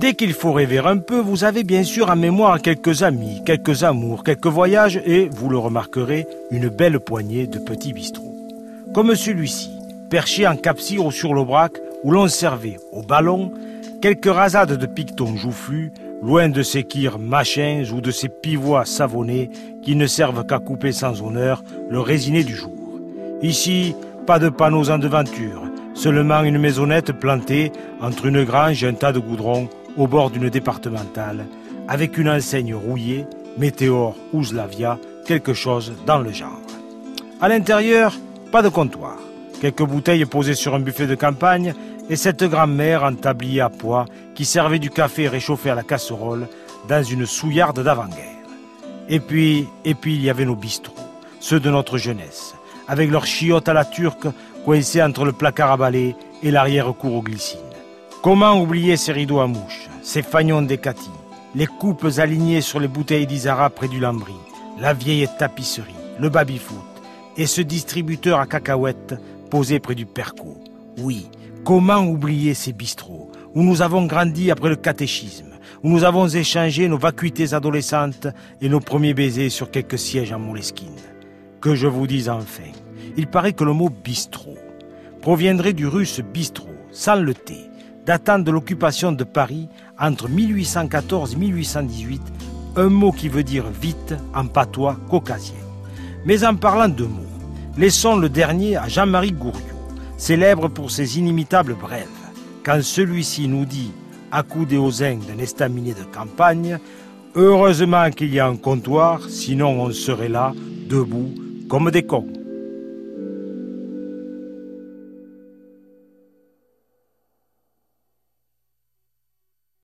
Dès qu'il faut rêver un peu, vous avez bien sûr en mémoire quelques amis, quelques amours, quelques voyages et, vous le remarquerez, une belle poignée de petits bistrots. Comme celui-ci, perché en capsire ou sur l'aubrac, où l'on servait au ballon quelques rasades de pictons joufflus, loin de ces kirs machins ou de ces pivois savonnés qui ne servent qu'à couper sans honneur le résiné du jour. Ici, pas de panneaux en devanture, seulement une maisonnette plantée entre une grange et un tas de goudron au bord d'une départementale, avec une enseigne rouillée, Météor ou Slavia, quelque chose dans le genre. À l'intérieur, pas de comptoir. Quelques bouteilles posées sur un buffet de campagne et cette grand-mère en tablier à pois qui servait du café réchauffé à la casserole dans une souillarde d'avant-guerre. Et puis, et puis il y avait nos bistrots, ceux de notre jeunesse, avec leurs chiottes à la turque coincées entre le placard à balai et l'arrière-cour aux glycines. Comment oublier ces rideaux à mouches, ces fagnons d'Ecati, les coupes alignées sur les bouteilles d'Isara près du lambris, la vieille tapisserie, le baby-foot et ce distributeur à cacahuètes posé près du perco. Oui, comment oublier ces bistrots où nous avons grandi après le catéchisme, où nous avons échangé nos vacuités adolescentes et nos premiers baisers sur quelques sièges en moleskine. Que je vous dise enfin, il paraît que le mot bistrot proviendrait du russe bistrot, sans le T, datant de l'occupation de Paris entre 1814 et 1818, un mot qui veut dire vite en patois caucasien. Mais en parlant de mots, laissons le dernier à Jean-Marie Gouriot, célèbre pour ses inimitables brèves. Quand celui-ci nous dit, accoudé aux zinc d'un estaminet de campagne, heureusement qu'il y a un comptoir, sinon on serait là, debout, comme des cons.